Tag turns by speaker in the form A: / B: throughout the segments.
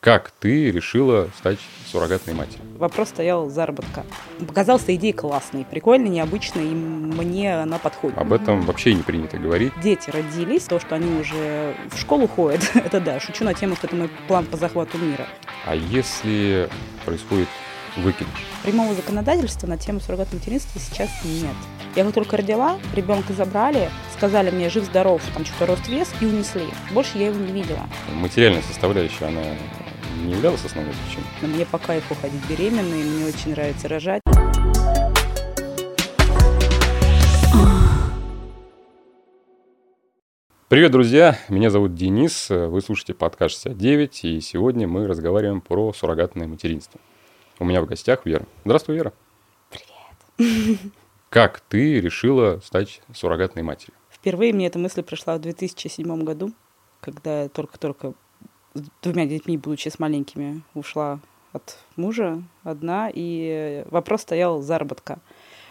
A: Как ты решила стать суррогатной матерью?
B: Вопрос стоял заработка. Показался идея классной, прикольной, необычной, и мне она подходит.
A: Об этом вообще не принято говорить.
B: Дети родились, то, что они уже в школу ходят, это да, шучу на тему, что это мой план по захвату мира.
A: А если происходит выкидыш?
B: Прямого законодательства на тему суррогатного материнства сейчас нет. Я как только родила, ребенка забрали, сказали мне жив-здоров, там что-то рост вес и унесли. Больше я его не видела.
A: Материальная составляющая, она не являлась основной причиной?
B: Но мне по кайфу ходить беременной, мне очень нравится рожать.
A: Привет, друзья! Меня зовут Денис, вы слушаете подкаст 69, и сегодня мы разговариваем про суррогатное материнство. У меня в гостях Вера. Здравствуй, Вера.
B: Привет.
A: Как ты решила стать суррогатной матерью?
B: Впервые мне эта мысль пришла в 2007 году, когда я только-только двумя детьми, будучи с маленькими, ушла от мужа одна, и вопрос стоял заработка.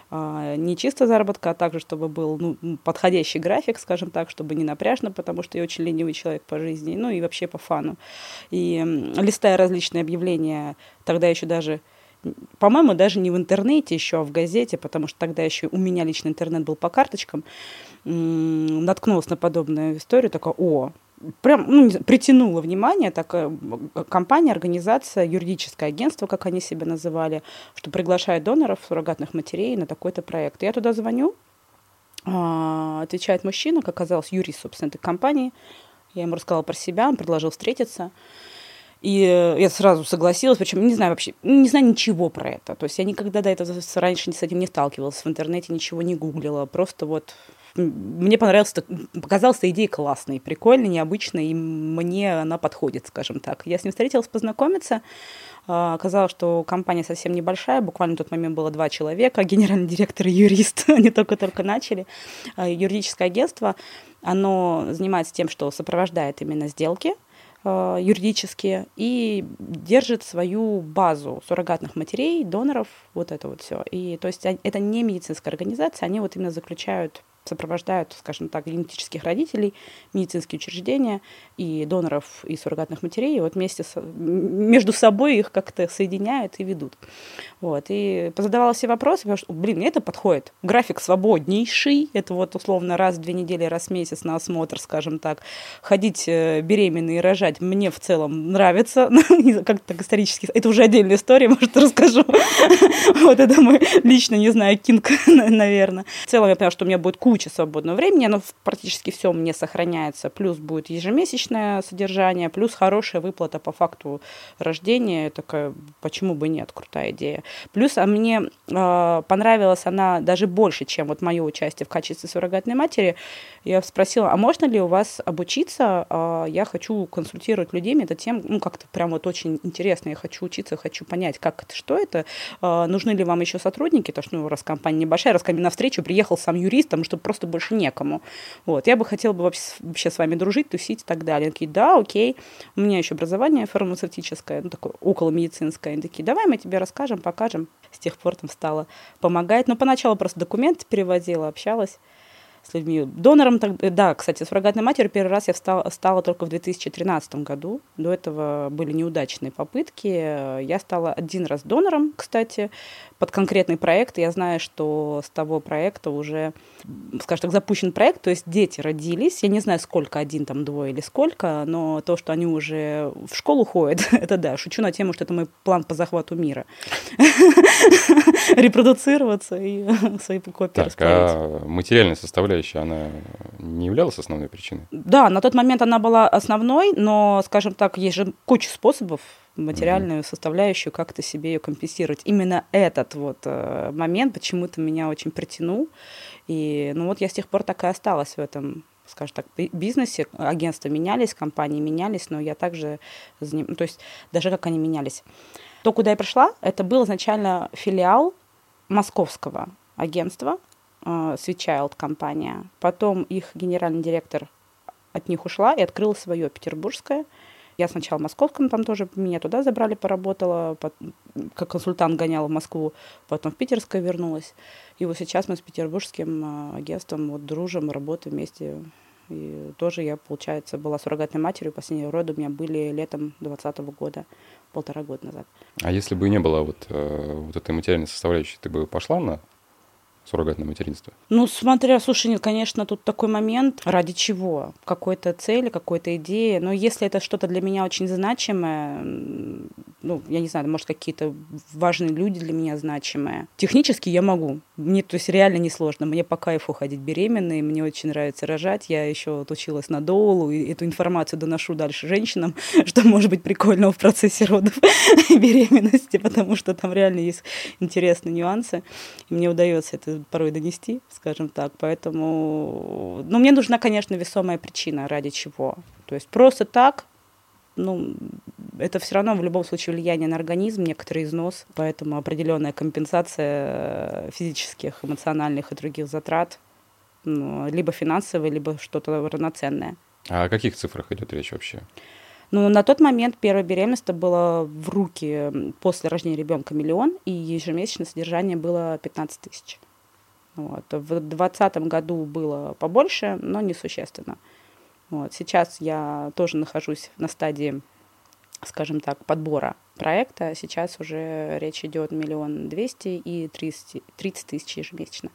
B: А, не чисто заработка, а также, чтобы был ну, подходящий график, скажем так, чтобы не напряжно, потому что я очень ленивый человек по жизни, ну и вообще по фану. И листая различные объявления, тогда еще даже по-моему, даже не в интернете еще, а в газете, потому что тогда еще у меня лично интернет был по карточкам, наткнулась на подобную историю, такая, о, прям ну, притянуло внимание такая компания, организация, юридическое агентство, как они себя называли, что приглашает доноров, суррогатных матерей на такой-то проект. Я туда звоню, а, отвечает мужчина, как оказалось, юрист, собственно, этой компании. Я ему рассказала про себя, он предложил встретиться. И я сразу согласилась, причем не знаю вообще, не знаю ничего про это. То есть я никогда до этого раньше с этим не сталкивалась, в интернете ничего не гуглила. Просто вот мне понравилась, показалась эта идея классной, прикольной, необычной, и мне она подходит, скажем так. Я с ним встретилась познакомиться, а, Оказалось, что компания совсем небольшая, буквально в тот момент было два человека, генеральный директор и юрист, они только-только начали. А, юридическое агентство, оно занимается тем, что сопровождает именно сделки, а, юридические и держит свою базу суррогатных матерей, доноров, вот это вот все. И то есть это не медицинская организация, они вот именно заключают сопровождают, скажем так, генетических родителей, медицинские учреждения и доноров и суррогатных матерей, и вот вместе с, между собой их как-то соединяют и ведут. Вот. И позадавала все вопросы, потому что, блин, мне это подходит. График свободнейший, это вот условно раз в две недели, раз в месяц на осмотр, скажем так. Ходить э, беременной и рожать мне в целом нравится, как-то так исторически. Это уже отдельная история, может, расскажу. Вот это мой лично, не знаю, кинг, наверное. В целом я поняла, что у меня будет куча куча свободного времени, оно практически все мне сохраняется, плюс будет ежемесячное содержание, плюс хорошая выплата по факту рождения, такая, почему бы нет, крутая идея. Плюс а мне э, понравилась она даже больше, чем вот мое участие в качестве суррогатной матери. Я спросила, а можно ли у вас обучиться? Э, я хочу консультировать людей, это тем, ну, как-то прям вот очень интересно, я хочу учиться, хочу понять, как это, что это, э, нужны ли вам еще сотрудники, потому что, ну, раз компания небольшая, раз ко мне навстречу приехал сам юрист, потому что просто больше некому. Вот. Я бы хотела бы вообще, вообще с вами дружить, тусить и так далее. Они такие, да, окей. У меня еще образование фармацевтическое, ну, такое около медицинское. Они такие, давай мы тебе расскажем, покажем. С тех пор там стала помогать. Но поначалу просто документы переводила, общалась с людьми. Донором, да, кстати, с суррогатной матерью первый раз я стала, стала только в 2013 году. До этого были неудачные попытки. Я стала один раз донором, кстати, под конкретный проект. Я знаю, что с того проекта уже, скажем так, запущен проект, то есть дети родились. Я не знаю, сколько, один, там, двое или сколько, но то, что они уже в школу ходят, это да, шучу на тему, что это мой план по захвату мира. Репродуцироваться и свои копии
A: Так, а материальная составляющая, она не являлась основной причиной?
B: Да, на тот момент она была основной, но, скажем так, есть же куча способов материальную mm-hmm. составляющую, как-то себе ее компенсировать. Именно этот вот э, момент почему-то меня очень притянул. И ну вот я с тех пор так и осталась в этом скажем так, бизнесе. Агентства менялись, компании менялись, но я также... То есть даже как они менялись. То, куда я пришла, это был изначально филиал московского агентства, э, Sweet компания. Потом их генеральный директор от них ушла и открыла свое петербургское. Я сначала в московском, там тоже меня туда забрали, поработала, как консультант гоняла в Москву, потом в питерское вернулась. И вот сейчас мы с петербургским а, агентством вот дружим, работаем вместе И тоже я, получается, была суррогатной матерью. Последние роды у меня были летом 2020 года, полтора года назад.
A: А если бы не было вот, э, вот этой материальной составляющей, ты бы пошла на суррогатное материнство?
B: Ну, смотря, слушай, нет, конечно, тут такой момент, ради чего? Какой-то цели, какой-то идеи. Но если это что-то для меня очень значимое, ну, я не знаю, может, какие-то важные люди для меня значимые. Технически я могу. Мне, то есть, реально несложно. Мне по кайфу ходить беременной, мне очень нравится рожать. Я еще вот училась на доулу, и эту информацию доношу дальше женщинам, что может быть прикольного в процессе родов беременности, потому что там реально есть интересные нюансы. И мне удается это порой донести, скажем так. Поэтому, ну, мне нужна, конечно, весомая причина, ради чего. То есть просто так, ну, это все равно в любом случае влияние на организм, некоторый износ, поэтому определенная компенсация физических, эмоциональных и других затрат, ну, либо финансовые, либо что-то равноценное.
A: А о каких цифрах идет речь вообще?
B: Ну, на тот момент первая беременность было в руки после рождения ребенка миллион, и ежемесячное содержание было 15 тысяч. Вот. В 2020 году было побольше, но несущественно. Вот. Сейчас я тоже нахожусь на стадии, скажем так, подбора проекта. Сейчас уже речь идет миллион двести и тридцать тысяч ежемесячно.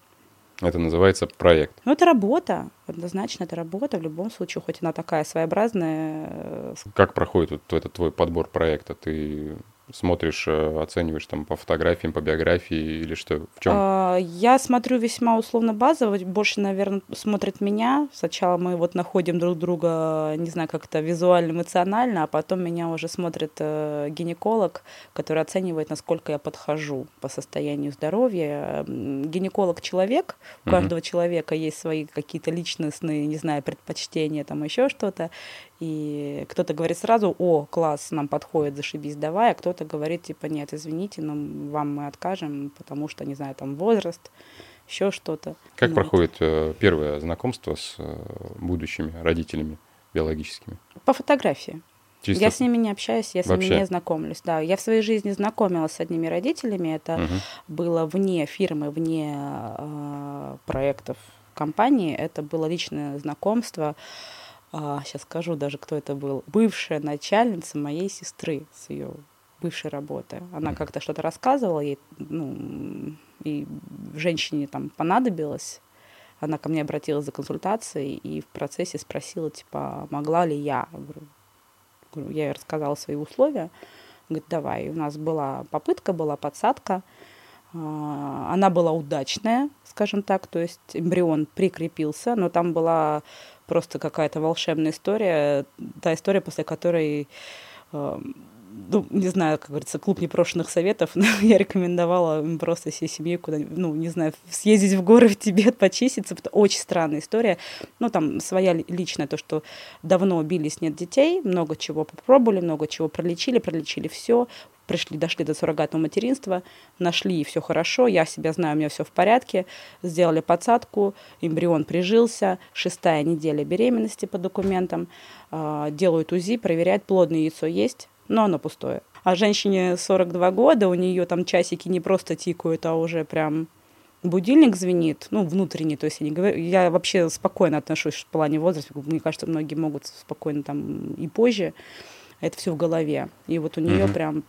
A: Это называется проект.
B: Ну, это работа. Однозначно, это работа. В любом случае, хоть она такая своеобразная. Э,
A: как проходит вот этот твой подбор проекта? Ты смотришь, э, оцениваешь там по фотографиям, по биографии или что? В чем?
B: А, я смотрю весьма условно базово, больше, наверное, смотрит меня. Сначала мы вот находим друг друга, не знаю, как-то визуально, эмоционально, а потом меня уже смотрит э, гинеколог, который оценивает, насколько я подхожу по состоянию здоровья. Гинеколог человек, у каждого угу. человека есть свои какие-то личностные, не знаю, предпочтения, там еще что-то. И кто-то говорит сразу, о, класс, нам подходит, зашибись, давай, а кто-то говорит, типа, нет, извините, но вам мы откажем, потому что, не знаю, там возраст, еще что-то.
A: Как ну, проходит э, первое знакомство с э, будущими родителями биологическими?
B: По фотографии. Чисто... Я с ними не общаюсь, я с Вообще? ними не знакомлюсь. Да, я в своей жизни знакомилась с одними родителями. Это угу. было вне фирмы, вне э, проектов компании. Это было личное знакомство а, сейчас скажу даже, кто это был, бывшая начальница моей сестры с ее бывшей работы. Она как-то что-то рассказывала, ей, ну, и женщине там понадобилось. Она ко мне обратилась за консультацией и в процессе спросила, типа, могла ли я. Я ей рассказала свои условия. Говорит, давай. У нас была попытка, была подсадка. А, она была удачная, скажем так, то есть эмбрион прикрепился, но там была просто какая-то волшебная история, та история, после которой эм, ну, не знаю, как говорится, клуб непрошенных советов, но я рекомендовала просто всей семье куда ну, не знаю, съездить в горы в Тибет, почиститься. Это очень странная история. Ну, там своя личная, то, что давно бились, нет детей, много чего попробовали, много чего пролечили, пролечили все, пришли, дошли до суррогатного материнства, нашли, и все хорошо, я себя знаю, у меня все в порядке, сделали подсадку, эмбрион прижился, шестая неделя беременности по документам, а, делают УЗИ, проверяют, плодное яйцо есть, но оно пустое. А женщине 42 года, у нее там часики не просто тикают, а уже прям будильник звенит, ну, внутренний, то есть я не говорю, я вообще спокойно отношусь в плане возраста, мне кажется, многие могут спокойно там и позже, это все в голове. И вот у нее mm-hmm. прям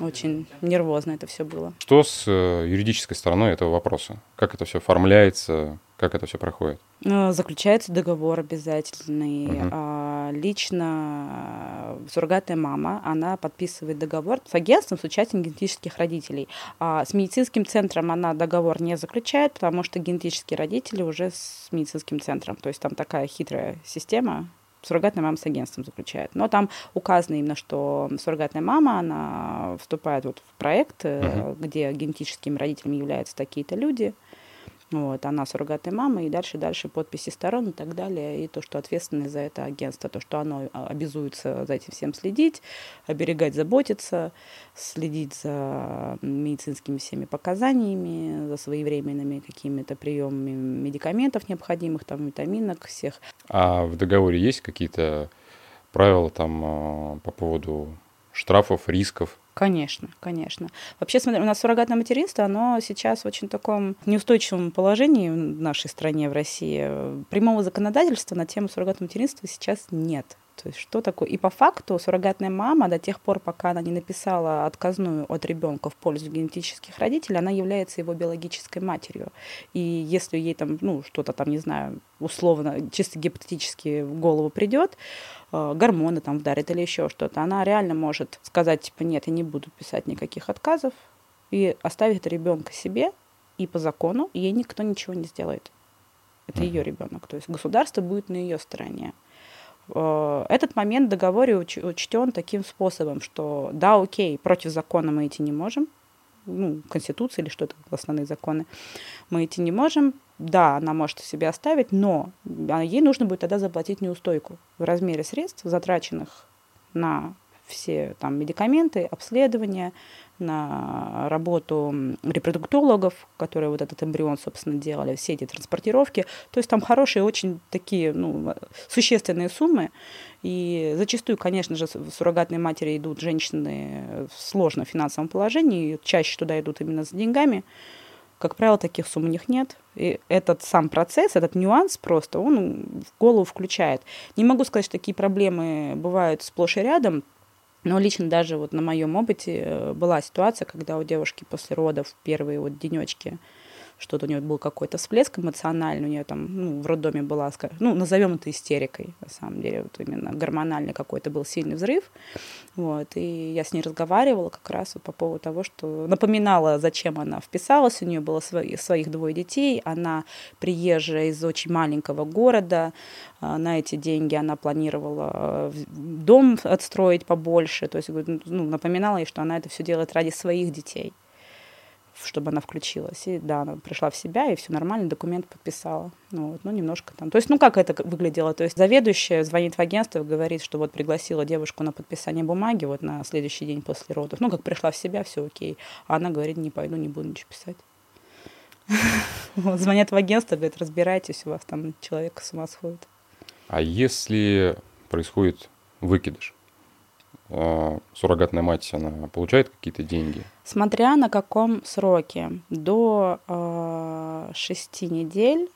B: очень нервозно это все было.
A: Что с э, юридической стороной этого вопроса? Как это все оформляется? Как это все проходит?
B: Ну, заключается договор обязательный. Угу. Лично э, суррогатная мама, она подписывает договор с агентством с участием генетических родителей. А с медицинским центром она договор не заключает, потому что генетические родители уже с медицинским центром. То есть там такая хитрая система, суррогатная мама с агентством заключает. Но там указано именно, что суррогатная мама, она вступает вот в проект, uh-huh. где генетическими родителями являются такие-то люди – вот, она суррогатная мама, и дальше-дальше подписи сторон и так далее. И то, что ответственность за это агентство, то, что оно а, обязуется за этим всем следить, оберегать, заботиться, следить за медицинскими всеми показаниями, за своевременными какими-то приемами медикаментов необходимых, там, витаминок всех.
A: А в договоре есть какие-то правила там а, по поводу штрафов, рисков?
B: Конечно, конечно. Вообще, смотри, у нас суррогатное материнство, оно сейчас в очень таком неустойчивом положении в нашей стране, в России. Прямого законодательства на тему суррогатного материнства сейчас нет. То есть что такое? И по факту суррогатная мама до тех пор, пока она не написала отказную от ребенка в пользу генетических родителей, она является его биологической матерью. И если ей там, ну, что-то там, не знаю, условно, чисто гипотетически в голову придет, э, гормоны там вдарит или еще что-то, она реально может сказать, типа, нет, я не буду писать никаких отказов, и оставить ребенка себе, и по закону ей никто ничего не сделает. Это ее ребенок. То есть государство будет на ее стороне. Э, этот момент в договоре учтен таким способом, что да, окей, против закона мы идти не можем, ну, Конституции или что-то, основные законы, мы идти не можем. Да, она может себе оставить, но ей нужно будет тогда заплатить неустойку в размере средств, затраченных на все там медикаменты, обследования, на работу репродуктологов, которые вот этот эмбрион, собственно, делали, все эти транспортировки. То есть там хорошие, очень такие ну, существенные суммы. И зачастую, конечно же, в суррогатной матери идут женщины в сложном финансовом положении, и чаще туда идут именно за деньгами. Как правило, таких сумм у них нет. И этот сам процесс, этот нюанс просто, он в голову включает. Не могу сказать, что такие проблемы бывают сплошь и рядом, но лично даже вот на моем опыте э, была ситуация, когда у девушки после родов первые вот денечки что-то у нее был какой-то всплеск эмоциональный, у нее там, ну, в роддоме была, ну, назовем это истерикой, на самом деле, вот именно гормональный какой-то был сильный взрыв, вот, и я с ней разговаривала как раз вот по поводу того, что напоминала, зачем она вписалась, у нее было свои, своих двое детей, она приезжая из очень маленького города, а, на эти деньги она планировала э, дом отстроить побольше, то есть ну, напоминала ей, что она это все делает ради своих детей чтобы она включилась. И да, она пришла в себя, и все нормально, документ подписала. Ну, вот, ну, немножко там. То есть, ну, как это выглядело? То есть, заведующая звонит в агентство, говорит, что вот пригласила девушку на подписание бумаги вот на следующий день после родов. Ну, как пришла в себя, все окей. А она говорит, не пойду, не буду ничего писать. Звонят в агентство, говорят, разбирайтесь, у вас там человек с ума сходит.
A: А если происходит выкидыш? А, суррогатная мать, она получает какие-то деньги?
B: Смотря на каком сроке. До э, 6 недель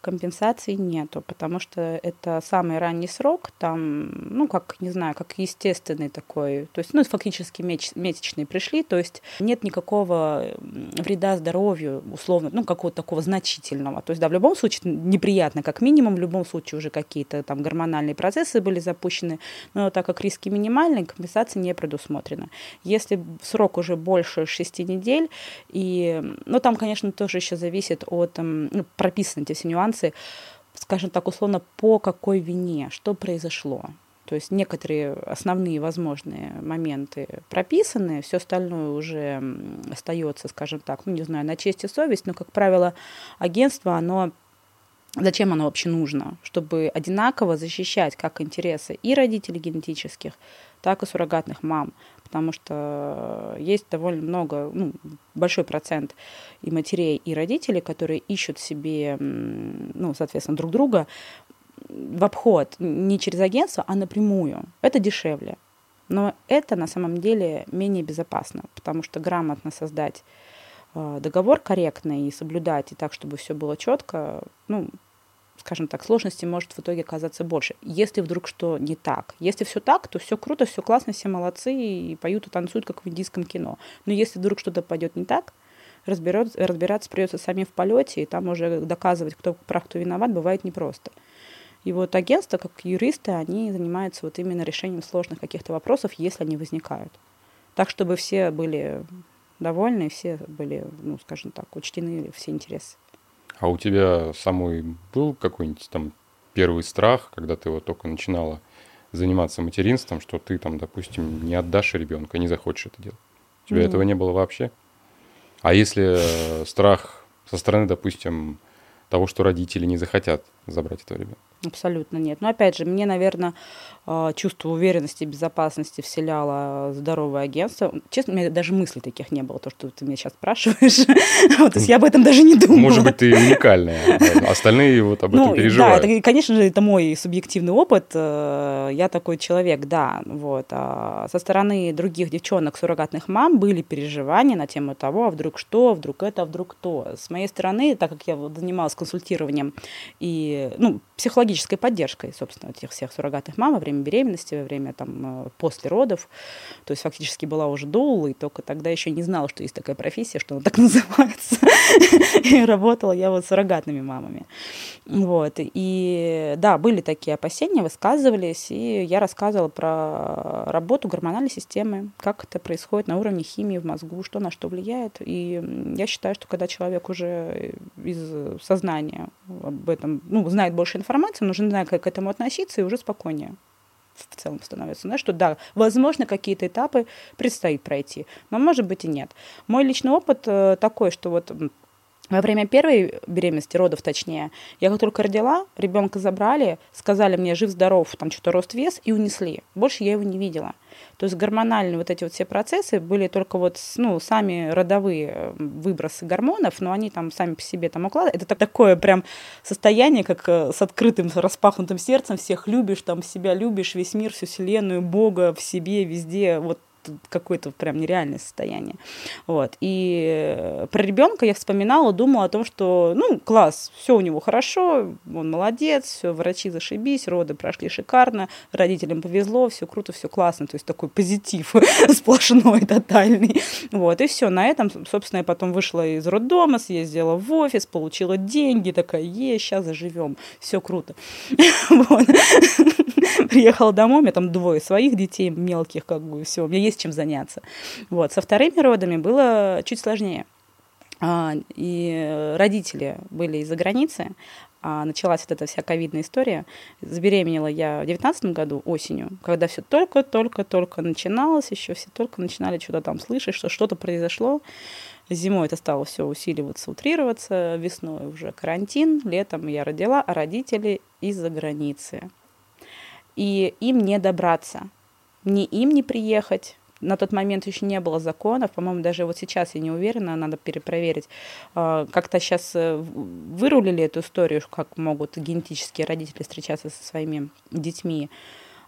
B: компенсации нету, потому что это самый ранний срок, там, ну, как, не знаю, как естественный такой, то есть, ну, фактически месяч, месячные пришли, то есть нет никакого вреда здоровью, условно, ну, какого-то такого значительного. То есть, да, в любом случае неприятно, как минимум, в любом случае уже какие-то там гормональные процессы были запущены, но так как риски минимальные, компенсация не предусмотрена. Если срок уже больше 6 недель, и, ну, там, конечно, тоже еще зависит от, ну, прописаны эти все нюансы, нюансы, скажем так, условно, по какой вине, что произошло. То есть некоторые основные возможные моменты прописаны, все остальное уже остается, скажем так, ну не знаю, на честь и совесть, но, как правило, агентство, оно Зачем оно вообще нужно? Чтобы одинаково защищать как интересы и родителей генетических, так и суррогатных мам потому что есть довольно много, ну, большой процент и матерей, и родителей, которые ищут себе, ну, соответственно, друг друга в обход не через агентство, а напрямую. Это дешевле. Но это на самом деле менее безопасно, потому что грамотно создать э, договор корректно и соблюдать и так, чтобы все было четко, ну, скажем так, сложностей может в итоге оказаться больше. Если вдруг что не так. Если все так, то все круто, все классно, все молодцы и поют и танцуют, как в индийском кино. Но если вдруг что-то пойдет не так, разберет, разбираться придется сами в полете, и там уже доказывать, кто прав, кто виноват, бывает непросто. И вот агентства, как юристы, они занимаются вот именно решением сложных каких-то вопросов, если они возникают. Так, чтобы все были довольны, все были, ну, скажем так, учтены все интересы.
A: А у тебя самой был какой-нибудь там первый страх, когда ты вот только начинала заниматься материнством, что ты там, допустим, не отдашь ребенка, не захочешь это делать? У тебя mm. этого не было вообще? А если э, страх со стороны, допустим, того, что родители не захотят забрать этого ребенка?
B: Абсолютно нет. Но опять же, мне, наверное, а, чувство уверенности и безопасности вселяло здоровое агентство. Честно, у меня даже мыслей таких не было, то, что ты меня сейчас спрашиваешь. вот, то есть я об этом даже не думала.
A: Может быть, ты уникальная. Остальные вот об этом ну, переживают.
B: Да, это, конечно же, это мой субъективный опыт. Э, я такой человек, да. Вот. А со стороны других девчонок, суррогатных мам, были переживания на тему того, а вдруг что, вдруг это, а вдруг то. С моей стороны, так как я занималась консультированием и ну, психологической поддержкой, собственно, этих всех суррогатных мам во время беременности, во время там э, после родов, то есть фактически была уже доула, и только тогда еще не знала, что есть такая профессия, что она так называется. И работала я вот с суррогатными мамами. Вот. И да, были такие опасения, высказывались, и я рассказывала про работу гормональной системы, как это происходит на уровне химии в мозгу, что на что влияет. И я считаю, что когда человек уже из сознания об этом, ну, знает больше информации, он уже знает, как к этому относиться, и уже спокойнее в целом становится. Знаешь, что да, возможно, какие-то этапы предстоит пройти, но может быть и нет. Мой личный опыт э, такой, что вот во время первой беременности, родов точнее, я как только родила, ребенка забрали, сказали мне жив-здоров, там что-то рост вес, и унесли. Больше я его не видела. То есть гормональные вот эти вот все процессы были только вот, ну, сами родовые выбросы гормонов, но они там сами по себе там укладывают. Это такое прям состояние, как э, с открытым, распахнутым сердцем, всех любишь, там себя любишь, весь мир, всю вселенную, Бога в себе, везде, вот какое-то прям нереальное состояние. Вот. И э, про ребенка я вспоминала, думала о том, что, ну, класс, все у него хорошо, он молодец, все, врачи зашибись, роды прошли шикарно, родителям повезло, все круто, все классно, то есть такой позитив сплошной, тотальный. Вот, и все, на этом, собственно, я потом вышла из роддома, съездила в офис, получила деньги, такая, е, сейчас заживем, все круто. Приехала домой, у меня там двое своих детей мелких, как бы, все, у меня есть чем заняться. Вот. Со вторыми родами было чуть сложнее. А, и родители были из-за границы, а началась вот эта вся ковидная история. Забеременела я в девятнадцатом году осенью, когда все только-только-только начиналось, еще все только начинали что-то там слышать, что что-то произошло. Зимой это стало все усиливаться, утрироваться, весной уже карантин, летом я родила, а родители из-за границы. И им не добраться. Ни им не приехать, на тот момент еще не было законов, по-моему, даже вот сейчас я не уверена, надо перепроверить. А, как-то сейчас э, вырулили эту историю, как могут генетические родители встречаться со своими детьми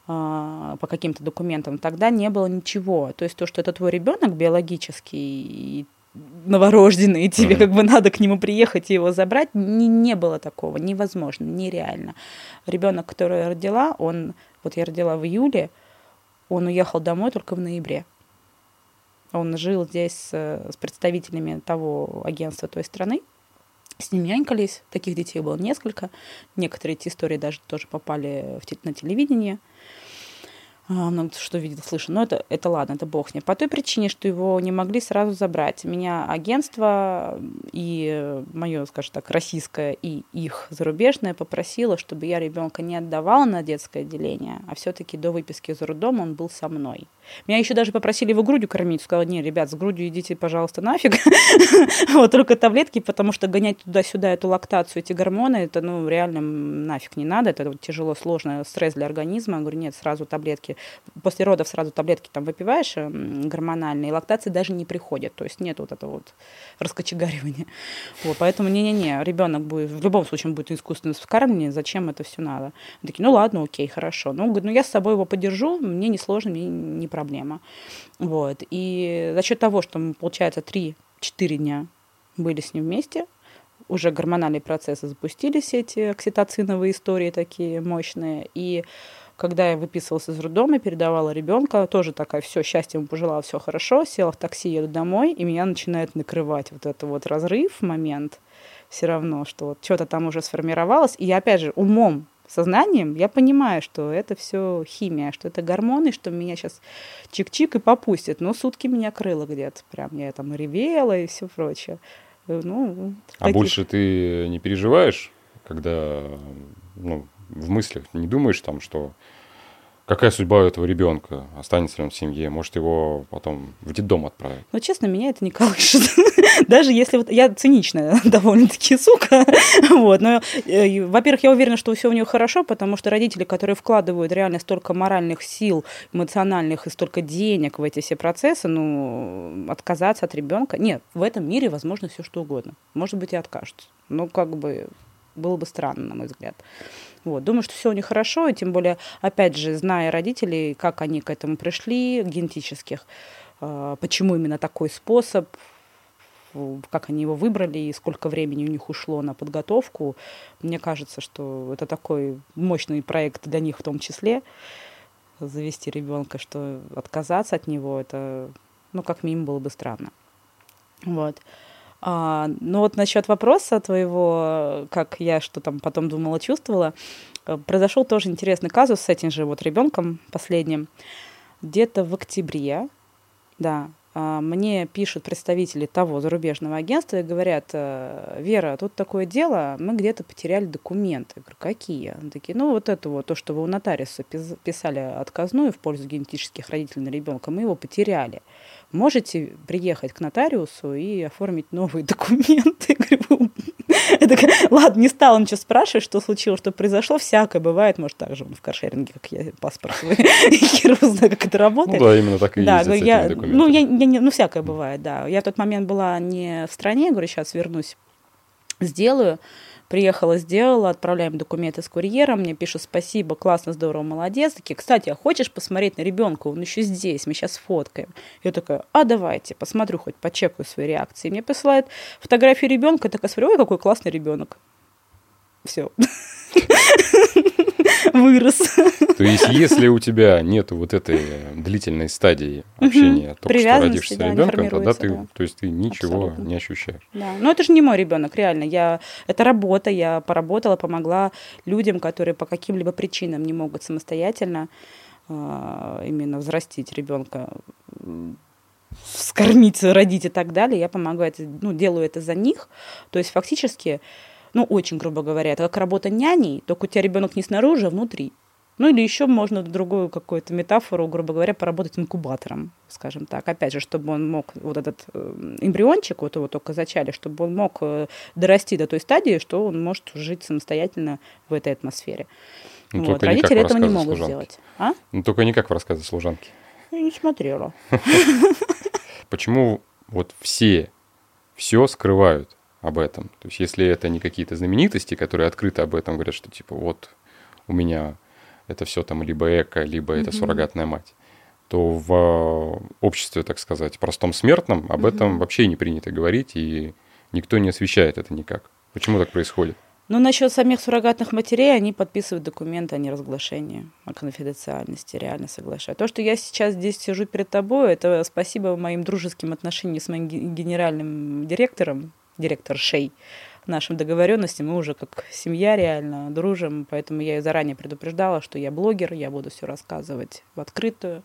B: а, по каким-то документам. Тогда не было ничего. То есть то, что это твой ребенок биологический, новорожденный, и тебе mm-hmm. как бы надо к нему приехать и его забрать, не, не было такого, невозможно, нереально. Ребенок, который я родила, он, вот я родила в июле, он уехал домой только в ноябре. Он жил здесь с, с представителями того агентства той страны. С ними нянькались. Таких детей было несколько. Некоторые эти истории даже тоже попали на телевидение. А, много что видел, слышал. Но это, это ладно, это бог с. По той причине, что его не могли сразу забрать. Меня агентство и мое, скажем так, российское и их зарубежное попросило, чтобы я ребенка не отдавала на детское отделение, а все-таки до выписки из роддома он был со мной. Меня еще даже попросили его грудью кормить. Сказала, не, ребят, с грудью идите, пожалуйста, нафиг. вот только таблетки, потому что гонять туда-сюда эту лактацию, эти гормоны, это, ну, реально нафиг не надо. Это тяжело, сложно, стресс для организма. Я говорю, нет, сразу таблетки после родов сразу таблетки там выпиваешь гормональные, лактации даже не приходит, то есть нет вот этого вот раскочегаривания. Вот, поэтому не-не-не, ребенок будет, в любом случае будет искусственно вкармливание, зачем это все надо? Такие, ну ладно, окей, хорошо. Ну, говорю, ну я с собой его подержу, мне не сложно, мне не проблема. Вот, и за счет того, что мы, получается, 3-4 дня были с ним вместе, уже гормональные процессы запустились, эти окситоциновые истории такие мощные, и когда я выписывалась из роддома, передавала ребенка, тоже такая, все, счастье ему пожелала, все хорошо, села в такси, еду домой, и меня начинает накрывать вот это вот разрыв, момент, все равно, что вот что-то там уже сформировалось, и я, опять же, умом, сознанием я понимаю, что это все химия, что это гормоны, что меня сейчас чик-чик и попустит. Но сутки меня крыло где-то. Прям я там ревела и все прочее. Ну,
A: а таких... больше ты не переживаешь, когда ну, в мыслях не думаешь там, что Какая судьба у этого ребенка? Останется ли он в семье? Может, его потом в детдом отправить?
B: Ну, честно, меня это не колышет. Даже если вот я циничная довольно-таки сука, вот, но, э, во-первых, я уверена, что все у нее хорошо, потому что родители, которые вкладывают реально столько моральных сил, эмоциональных и столько денег в эти все процессы, ну, отказаться от ребенка, нет, в этом мире возможно все что угодно. Может быть, и откажутся. Ну, как бы было бы странно, на мой взгляд. Вот. Думаю, что все у них хорошо, и тем более, опять же, зная родителей, как они к этому пришли, генетических, а, почему именно такой способ, как они его выбрали и сколько времени у них ушло на подготовку. Мне кажется, что это такой мощный проект для них в том числе, завести ребенка, что отказаться от него, это, ну, как минимум, было бы странно. Вот. А, ну вот насчет вопроса твоего, как я что там потом думала, чувствовала, э, произошел тоже интересный казус с этим же вот ребенком последним. Где-то в октябре, да, а, мне пишут представители того зарубежного агентства и говорят, «Э, Вера, тут такое дело, мы где-то потеряли документы. Я говорю, какие? Они такие, ну вот это вот, то, что вы у нотариуса писали отказную в пользу генетических родителей на ребенка, мы его потеряли можете приехать к нотариусу и оформить новые документы. Я такая, ладно, не стала ничего спрашивать, что случилось, что произошло, всякое бывает, может, так же в каршеринге, как я паспорт свой, хер знаю, как это работает.
A: Ну да, именно так и
B: да,
A: есть
B: я, Ну, я, я, ну, всякое бывает, да. Я в тот момент была не в стране, говорю, сейчас вернусь, сделаю. Приехала, сделала, отправляем документы с курьером, мне пишут спасибо, классно, здорово, молодец. Такие, кстати, а хочешь посмотреть на ребенка? Он еще здесь, мы сейчас фоткаем. Я такая, а давайте, посмотрю, хоть почекаю свои реакции. Мне посылают фотографию ребенка, я такая смотрю, ой, какой классный ребенок. Все. Вырос.
A: То есть, если у тебя нет вот этой длительной стадии общения, только что родившись да, ребенком, тогда ты, да. то есть ты ничего Абсолютно. не ощущаешь.
B: Да. Но это же не мой ребенок, реально. Я, это работа, я поработала, помогла людям, которые по каким-либо причинам не могут самостоятельно э, именно взрастить ребенка скормить, родить и так далее, я помогаю, это, ну, делаю это за них. То есть фактически ну, очень грубо говоря, это как работа няней, только у тебя ребенок не снаружи, а внутри. Ну или еще можно другую какую-то метафору, грубо говоря, поработать инкубатором, скажем так. Опять же, чтобы он мог, вот этот э, эмбриончик, вот его только зачали, чтобы он мог э, дорасти до той стадии, что он может жить самостоятельно в этой атмосфере. Ну, вот. Родители этого не могут служанки. сделать. А?
A: Ну, только не как в рассказе служанки.
B: Я не смотрела.
A: Почему вот все все скрывают? Об этом. То есть если это не какие-то знаменитости, которые открыто об этом говорят, что типа вот у меня это все там либо эко, либо mm-hmm. это суррогатная мать, то в э, обществе, так сказать, простом смертном об mm-hmm. этом вообще не принято говорить, и никто не освещает это никак. Почему так происходит?
B: Ну, насчет самих суррогатных матерей, они подписывают документы о неразглашении, о конфиденциальности, реально соглашают. То, что я сейчас здесь сижу перед тобой, это спасибо моим дружеским отношениям с моим генеральным директором, директор Шей, нашим договоренностям. Мы уже как семья реально дружим, поэтому я ее заранее предупреждала, что я блогер, я буду все рассказывать в открытую,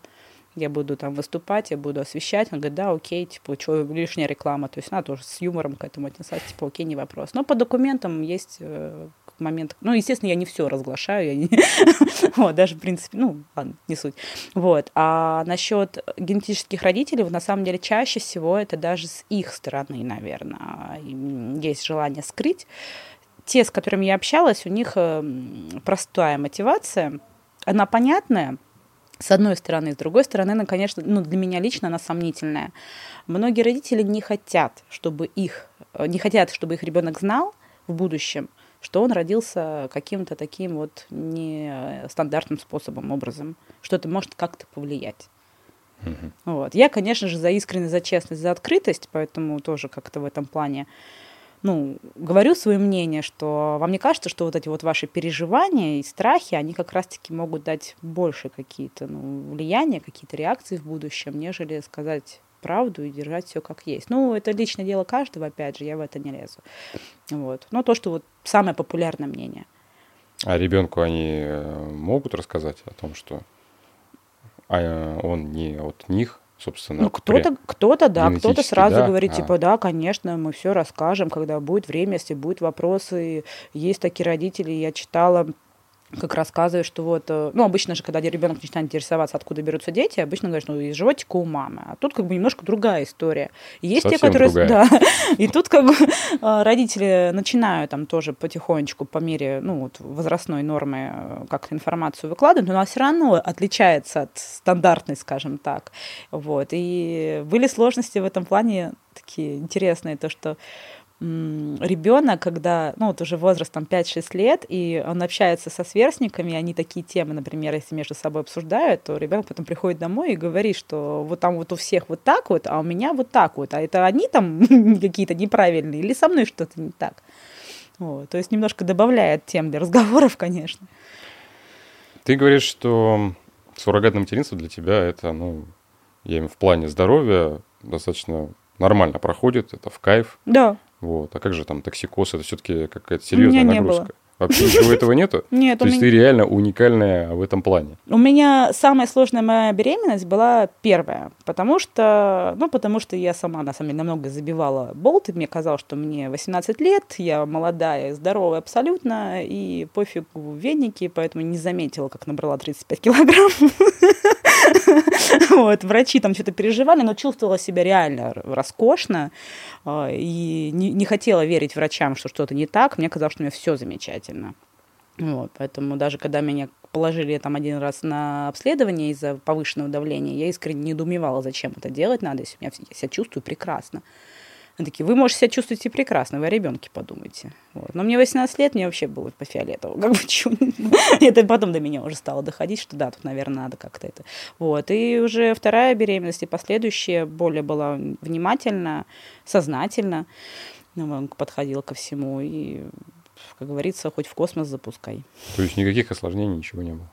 B: я буду там выступать, я буду освещать. Он говорит, да, окей, типа, что, лишняя реклама. То есть она тоже с юмором к этому отнеслась, типа, окей, не вопрос. Но по документам есть э, момент... Ну, естественно, я не все разглашаю, я не... вот, даже, в принципе, ну, ладно, не суть. Вот. А насчет генетических родителей, на самом деле, чаще всего это даже с их стороны, наверное, есть желание скрыть. Те, с которыми я общалась, у них э, простая мотивация, она понятная, с одной стороны, с другой стороны, она, конечно, ну, для меня лично она сомнительная. Многие родители не хотят, чтобы их, э, не хотят, чтобы их ребенок знал в будущем, что он родился каким-то таким вот нестандартным способом, образом, что это может как-то повлиять. Mm-hmm. Вот. Я, конечно же, за искренность, за честность, за открытость, поэтому тоже как-то в этом плане ну, говорю свое мнение, что вам не кажется, что вот эти вот ваши переживания и страхи, они как раз-таки могут дать больше какие-то ну, влияния, какие-то реакции в будущем, нежели сказать правду и держать все как есть. Ну, это личное дело каждого, опять же, я в это не лезу. Вот. Но то, что вот самое популярное мнение.
A: А ребенку они э, могут рассказать о том, что а, он не от них, собственно.
B: Ну, кто-то, кто-то, да, кто-то сразу да? говорит, а. типа, да, конечно, мы все расскажем, когда будет время, если будут вопросы. Есть такие родители, я читала как рассказывает, что вот, э, ну, обычно же, когда ребенок начинает интересоваться, откуда берутся дети, обычно говорят, ну, из животика у мамы. А тут как бы немножко другая история. Есть
A: Совсем
B: те, которые...
A: другая.
B: Да. И тут как бы э, родители начинают там тоже потихонечку по мере, ну, вот, возрастной нормы э, как-то информацию выкладывать, но она все равно отличается от стандартной, скажем так. Вот. И были сложности в этом плане такие интересные, то, что ребенок, когда, ну, вот уже возраст там 5-6 лет, и он общается со сверстниками, они такие темы, например, если между собой обсуждают, то ребенок потом приходит домой и говорит, что вот там вот у всех вот так вот, а у меня вот так вот, а это они там какие-то неправильные или со мной что-то не так. Вот, то есть немножко добавляет тем для разговоров, конечно.
A: Ты говоришь, что суррогатное материнство для тебя это, ну, я имею в плане здоровья, достаточно нормально проходит, это в кайф.
B: Да.
A: Вот. А как же там токсикоз? Это все-таки какая-то серьезная нагрузка.
B: было.
A: Вообще ничего этого нету?
B: Нет,
A: То есть
B: меня...
A: ты реально уникальная в этом плане.
B: У меня самая сложная моя беременность была первая, потому что, ну, потому что я сама, на самом деле, намного забивала болты. Мне казалось, что мне 18 лет, я молодая, здоровая абсолютно, и пофигу веники, поэтому не заметила, как набрала 35 килограмм. Вот, врачи там что-то переживали, но чувствовала себя реально роскошно а, и не, не хотела верить врачам, что что-то не так. Мне казалось, что у меня все замечательно. Вот, поэтому даже когда меня положили там один раз на обследование из-за повышенного давления, я искренне недоумевала, зачем это делать надо, если я себя чувствую прекрасно. Они такие, вы можете себя чувствовать и прекрасно, вы о ребенке подумайте. Вот. Но мне 18 лет, мне вообще было по фиолетову. Как бы, чё? это потом до меня уже стало доходить, что да, тут, наверное, надо как-то это. Вот. И уже вторая беременность и последующая более была внимательна, сознательно ну, подходила ко всему. И, как говорится, хоть в космос запускай.
A: То есть никаких осложнений, ничего не было?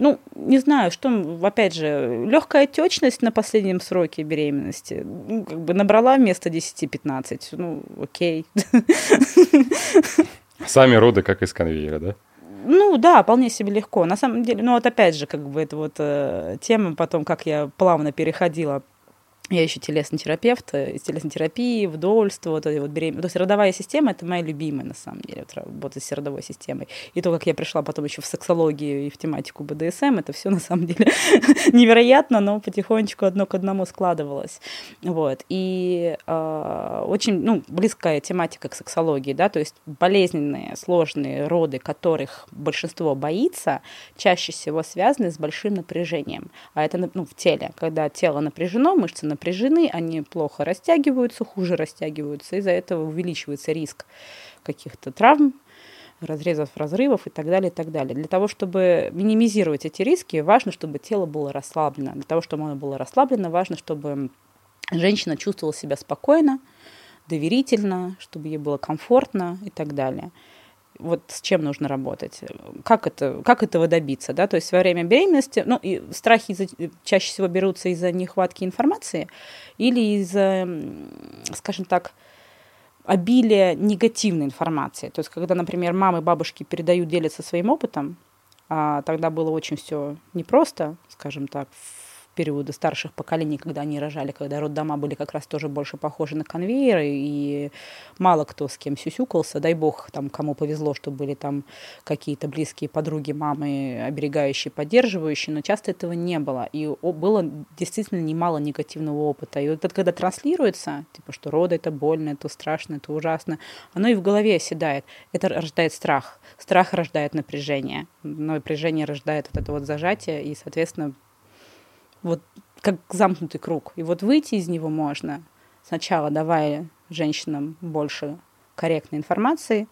B: Ну, не знаю, что, опять же, легкая отечность на последнем сроке беременности. Ну, как бы набрала вместо 10-15. Ну, окей.
A: Сами роды как из конвейера, да?
B: Ну да, вполне себе легко. На самом деле, ну вот опять же, как бы это вот э, тема потом, как я плавно переходила я еще телесный терапевт, э, из телесной терапии, вдовольство, вот, вот беременность. То есть родовая система — это моя любимая, на самом деле, вот, работа с родовой системой. И то, как я пришла потом еще в сексологию и в тематику БДСМ, это все на самом деле невероятно, но потихонечку одно к одному складывалось. Вот. И э, очень ну, близкая тематика к сексологии, да, то есть болезненные, сложные роды, которых большинство боится, чаще всего связаны с большим напряжением. А это ну, в теле. Когда тело напряжено, мышцы напряжены, напряжены, они плохо растягиваются, хуже растягиваются, из-за этого увеличивается риск каких-то травм, разрезов, разрывов и так далее, и так далее. Для того, чтобы минимизировать эти риски, важно, чтобы тело было расслаблено. Для того, чтобы оно было расслаблено, важно, чтобы женщина чувствовала себя спокойно, доверительно, чтобы ей было комфортно и так далее вот с чем нужно работать, как, это, как этого добиться, да, то есть во время беременности, ну, и страхи чаще всего берутся из-за нехватки информации или из-за, скажем так, обилия негативной информации. То есть, когда, например, мамы, бабушки передают, делятся своим опытом, а тогда было очень все непросто, скажем так, периода старших поколений, когда они рожали, когда роддома были как раз тоже больше похожи на конвейеры, и мало кто с кем сюсюкался. Дай бог, там, кому повезло, что были там какие-то близкие подруги, мамы, оберегающие, поддерживающие, но часто этого не было. И было действительно немало негативного опыта. И вот это когда транслируется, типа, что роды это больно, это страшно, это ужасно, оно и в голове оседает. Это рождает страх. Страх рождает напряжение. Напряжение рождает вот это вот зажатие, и, соответственно, вот как замкнутый круг. И вот выйти из него можно, сначала давая женщинам больше корректной информации,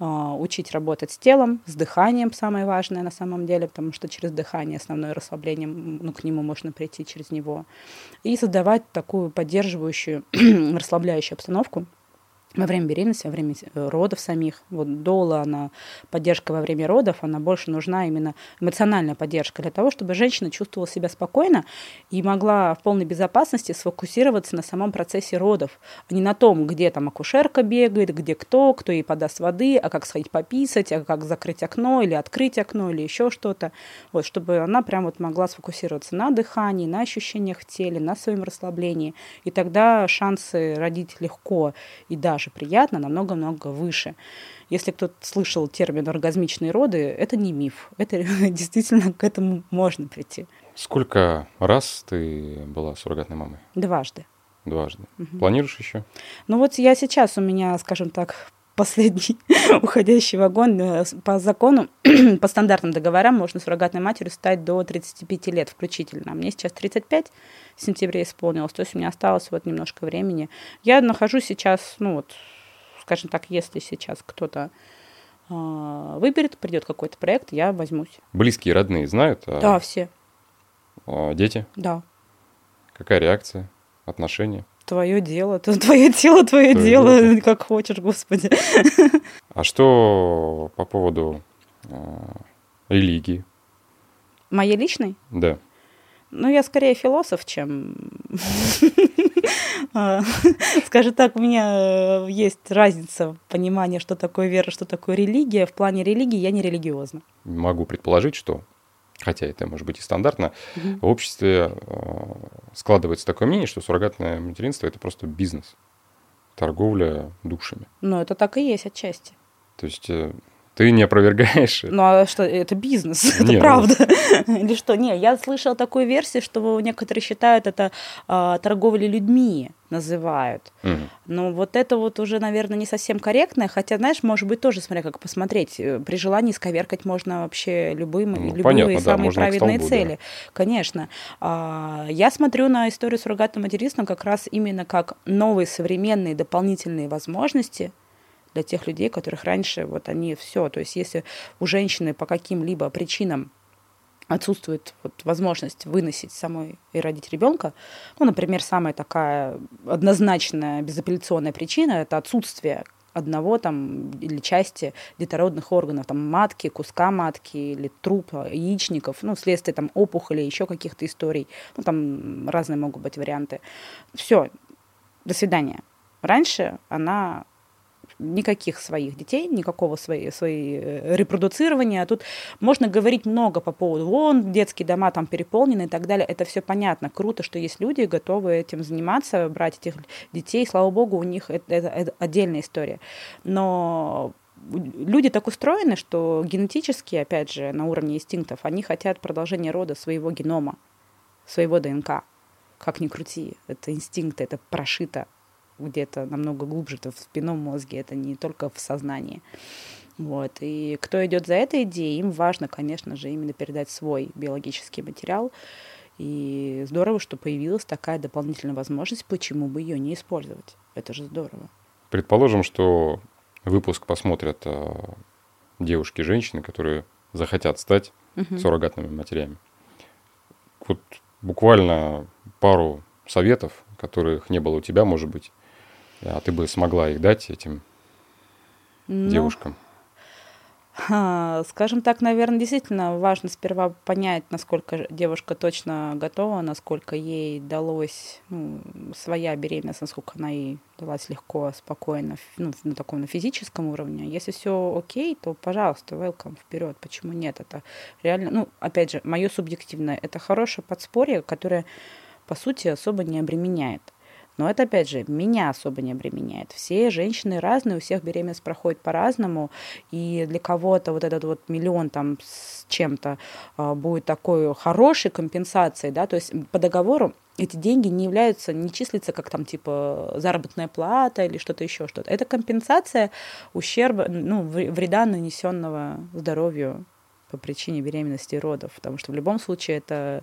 B: а, учить работать с телом, с дыханием самое важное на самом деле, потому что через дыхание основное расслабление, ну, к нему можно прийти через него, и создавать такую поддерживающую, расслабляющую обстановку, во время беременности, во время э, родов самих. Вот дола, она, поддержка во время родов, она больше нужна именно эмоциональная поддержка для того, чтобы женщина чувствовала себя спокойно и могла в полной безопасности сфокусироваться на самом процессе родов, а не на том, где там акушерка бегает, где кто, кто ей подаст воды, а как сходить пописать, а как закрыть окно или открыть окно или еще что-то. Вот, чтобы она прям вот могла сфокусироваться на дыхании, на ощущениях в теле, на своем расслаблении. И тогда шансы родить легко и даже даже приятно, намного-много выше. Если кто-то слышал термин оргазмичные роды, это не миф. Это действительно к этому можно прийти.
A: Сколько раз ты была суррогатной мамой?
B: Дважды.
A: Дважды. Угу. Планируешь еще?
B: Ну вот я сейчас у меня, скажем так, последний уходящий вагон э, по закону, по стандартным договорам можно суррогатной матерью стать до 35 лет включительно. Мне сейчас 35 в сентябре исполнилось, то есть у меня осталось вот немножко времени. Я нахожусь сейчас, ну вот, скажем так, если сейчас кто-то э, выберет, придет какой-то проект, я возьмусь.
A: Близкие, родные знают?
B: А... Да, все.
A: А дети?
B: Да.
A: Какая реакция, отношения?
B: Твое дело, твое тело, твое, дело, дело, как хочешь, господи.
A: А что по поводу э, религии?
B: Моей личной?
A: Да.
B: Ну, я скорее философ, чем... А, скажем так, у меня э, есть разница в понимании, что такое вера, что такое религия. В плане религии я не религиозна.
A: Могу предположить, что хотя это может быть и стандартно, угу. в обществе э, складывается такое мнение, что суррогатное материнство это просто бизнес, торговля душами.
B: Ну, это так и есть отчасти.
A: То есть э, ты не опровергаешь
B: Ну а что, это бизнес, это не, ну, правда. Ну... Или что? Не, я слышала такую версию, что некоторые считают это а, торговлей людьми называют. Угу. Но вот это вот уже, наверное, не совсем корректное, хотя, знаешь, может быть, тоже, смотря как посмотреть, при желании сковеркать можно вообще любым, ну, любые понятно, самые да, праведные столбу, цели. Да. Конечно. А, я смотрю на историю суррогатного материнства как раз именно как новые современные дополнительные возможности – для тех людей, которых раньше вот они все. То есть если у женщины по каким-либо причинам отсутствует вот возможность выносить самой и родить ребенка. Ну, например, самая такая однозначная безапелляционная причина – это отсутствие одного там или части детородных органов, там матки, куска матки или трупа, яичников, ну, вследствие там опухоли, еще каких-то историй. Ну, там разные могут быть варианты. Все, до свидания. Раньше она никаких своих детей, никакого своей, своей э, репродуцирования. А тут можно говорить много по поводу, вон, детские дома там переполнены и так далее. Это все понятно. Круто, что есть люди, готовы этим заниматься, брать этих детей. Слава богу, у них это, это, это отдельная история. Но люди так устроены, что генетически, опять же, на уровне инстинктов, они хотят продолжения рода своего генома, своего ДНК. Как ни крути, это инстинкт, это прошито где-то намного глубже, это в спинном мозге, это не только в сознании. Вот. И кто идет за этой идеей, им важно, конечно же, именно передать свой биологический материал. И здорово, что появилась такая дополнительная возможность, почему бы ее не использовать. Это же здорово.
A: Предположим, что выпуск посмотрят а, девушки, женщины, которые захотят стать угу. суррогатными матерями. Вот буквально пару советов, которых не было у тебя, может быть, а ты бы смогла их дать этим ну, девушкам?
B: Скажем так, наверное, действительно важно сперва понять, насколько девушка точно готова, насколько ей далось ну, своя беременность, насколько она ей далась легко, спокойно, ну, на таком на физическом уровне. Если все окей, то, пожалуйста, welcome, вперед. Почему нет? Это реально, ну, опять же, мое субъективное, это хорошее подспорье, которое, по сути, особо не обременяет. Но это, опять же, меня особо не обременяет. Все женщины разные, у всех беременность проходит по-разному, и для кого-то вот этот вот миллион там с чем-то а, будет такой хорошей компенсацией, да, то есть по договору эти деньги не являются, не числятся как там типа заработная плата или что-то еще что-то. Это компенсация ущерба, ну, вреда, нанесенного здоровью по причине беременности и родов, потому что в любом случае это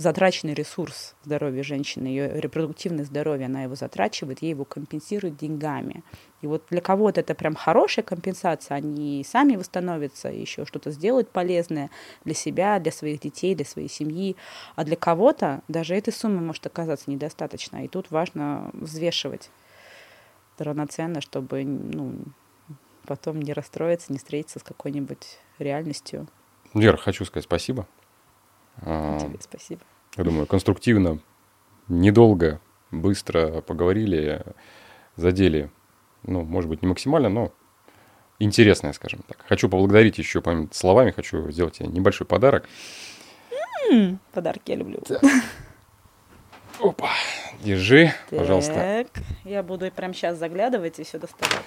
B: затраченный ресурс здоровья женщины, ее репродуктивное здоровье, она его затрачивает, ей его компенсирует деньгами. И вот для кого-то это прям хорошая компенсация, они сами восстановятся, еще что-то сделают полезное для себя, для своих детей, для своей семьи. А для кого-то даже этой суммы может оказаться недостаточно. И тут важно взвешивать равноценно, чтобы ну, потом не расстроиться, не встретиться с какой-нибудь реальностью.
A: Вера, хочу сказать спасибо.
B: А, Тебе спасибо.
A: Я думаю, конструктивно, недолго, быстро поговорили, задели, ну, может быть, не максимально, но интересное, скажем так. Хочу поблагодарить еще, помимо словами, хочу сделать тебе небольшой подарок.
B: М-м, подарки я люблю.
A: Опа, держи, так. пожалуйста.
B: Я буду прямо сейчас заглядывать и все доставать.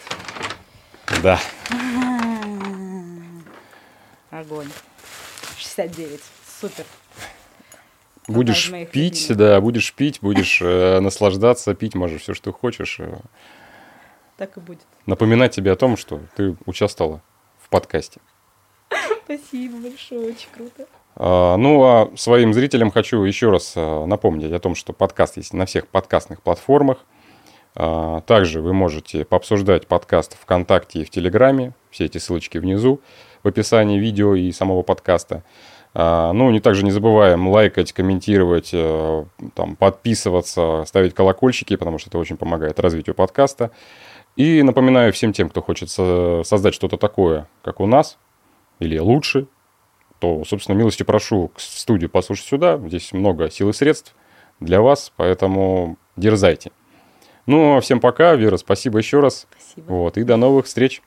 A: Да.
B: Огонь. 69. Супер.
A: Будешь пить,
B: любимых.
A: да, будешь пить, будешь э, наслаждаться, пить можешь все, что хочешь. э,
B: Так и будет.
A: Напоминать тебе о том, что ты участвовала в подкасте.
B: Спасибо большое, очень круто.
A: А, Ну, а своим зрителям хочу еще раз а, напомнить о том, что подкаст есть на всех подкастных платформах. А, Также вы можете пообсуждать подкаст ВКонтакте и в Телеграме. Все эти ссылочки внизу в описании видео и самого подкаста. А, Ну, не также не забываем лайкать, комментировать, э, там, подписываться, ставить колокольчики, потому что это очень помогает развитию подкаста. И напоминаю всем тем, кто хочет со- создать что-то такое, как у нас, или лучше, то, собственно, милостью прошу к студию послушать сюда. Здесь много сил и средств для вас, поэтому дерзайте. Ну, а всем пока, Вера, спасибо еще раз.
B: Спасибо.
A: Вот, и до новых встреч.